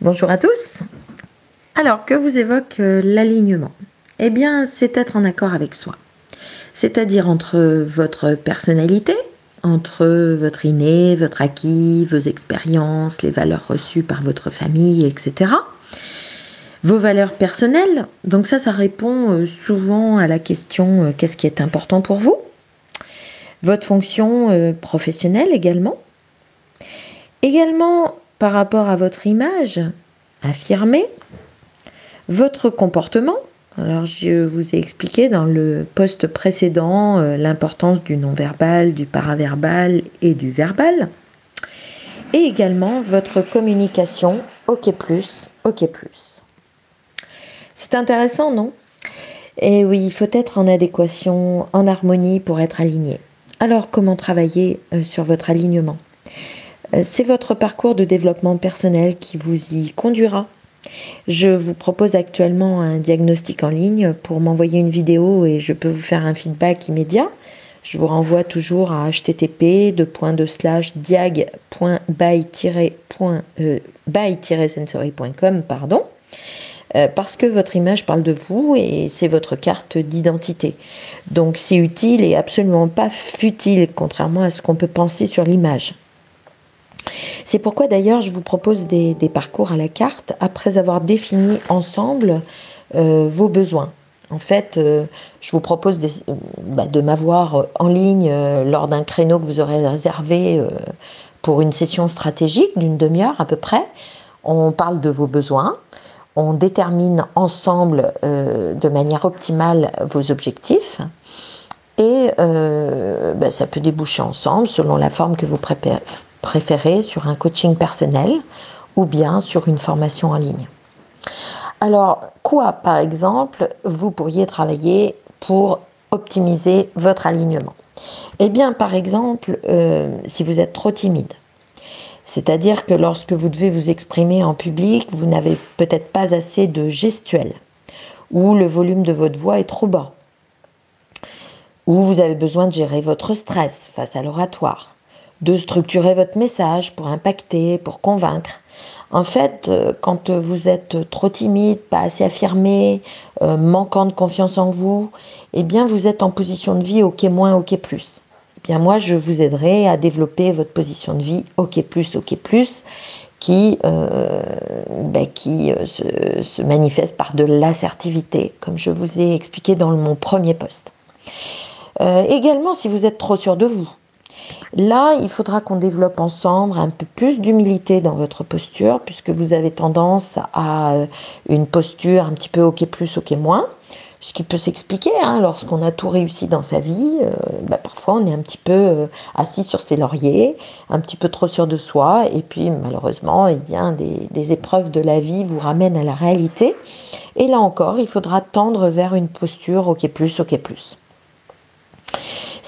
Bonjour à tous. Alors, que vous évoque euh, l'alignement? Eh bien, c'est être en accord avec soi. C'est-à-dire entre votre personnalité, entre votre inné, votre acquis, vos expériences, les valeurs reçues par votre famille, etc. Vos valeurs personnelles, donc ça, ça répond euh, souvent à la question euh, qu'est-ce qui est important pour vous? Votre fonction professionnelle également. Également, par rapport à votre image affirmée, votre comportement. Alors je vous ai expliqué dans le poste précédent euh, l'importance du non-verbal, du paraverbal et du verbal. Et également votre communication OK plus, OK plus. C'est intéressant, non? Et oui, il faut être en adéquation, en harmonie pour être aligné. Alors comment travailler euh, sur votre alignement? C'est votre parcours de développement personnel qui vous y conduira. Je vous propose actuellement un diagnostic en ligne pour m'envoyer une vidéo et je peux vous faire un feedback immédiat. Je vous renvoie toujours à http diag.by-sensory.com pardon. Euh, parce que votre image parle de vous et c'est votre carte d'identité. Donc c'est utile et absolument pas futile, contrairement à ce qu'on peut penser sur l'image. C'est pourquoi d'ailleurs je vous propose des, parcours à la carte après avoir défini ensemble euh, vos besoins. En fait, euh, je vous propose bah, de m'avoir en ligne euh, lors d'un créneau que vous aurez réservé pour une session stratégique d'une demi-heure à peu près. On parle de vos besoins, on détermine ensemble de manière optimale vos objectifs et bah, ça peut déboucher ensemble selon la forme que vous préparez préféré sur un coaching personnel ou bien sur une formation en ligne. Alors, quoi, par exemple, vous pourriez travailler pour optimiser votre alignement? Eh bien, par exemple, euh, si vous êtes trop timide, c'est-à-dire que lorsque vous devez vous exprimer en public, vous n'avez peut-être pas assez de gestuelle, ou le volume de votre voix est trop bas, ou vous avez besoin de gérer votre stress face à l'oratoire, de structurer votre message pour impacter, pour convaincre. En fait, euh, quand vous êtes trop timide, pas assez affirmé, euh, manquant de confiance en vous, eh bien vous êtes en position de vie OK moins, OK plus. Eh bien moi, je vous aiderai à développer votre position de vie OK plus, OK plus, qui, euh, ben, qui se, se, manifeste par de l'assertivité, comme je vous ai expliqué dans mon premier poste. également, si vous êtes trop sûr de vous, Là, il faudra qu'on développe ensemble un peu plus d'humilité dans votre posture, puisque vous avez tendance à euh, une posture un petit peu OK plus, OK moins. Ce qui peut s'expliquer hein, lorsqu'on a tout réussi dans sa vie. Euh, bah, parfois, on est un petit peu euh, assis sur ses lauriers, un petit peu trop sûr de soi, et puis malheureusement, eh bien, des, des épreuves de la vie vous ramènent à la réalité. Et là encore, il faudra tendre vers une posture OK plus, OK plus.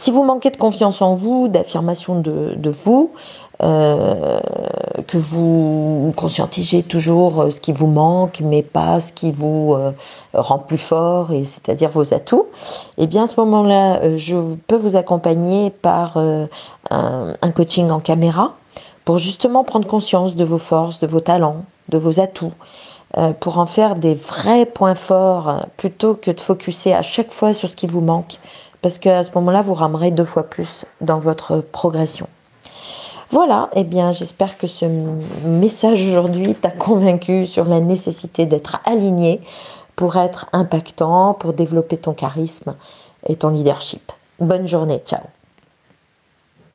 Si vous manquez de confiance en vous, d'affirmation de, vous, euh, que vous conscientisez toujours euh, ce qui vous manque, mais pas ce qui vous euh, rend plus fort, c'est-à-dire vos atouts, eh bien à ce moment-là, je peux vous accompagner par un, un, coaching en caméra pour justement prendre conscience de vos forces, de vos talents, de vos atouts, pour en faire des vrais points forts plutôt que de focuser à chaque fois sur ce qui vous manque parce qu'à ce moment-là, vous ramerez deux fois plus dans votre progression. Voilà, eh bien j'espère que ce message aujourd'hui t'a convaincu sur la nécessité d'être aligné pour être impactant, pour développer ton charisme et ton leadership. Bonne journée, ciao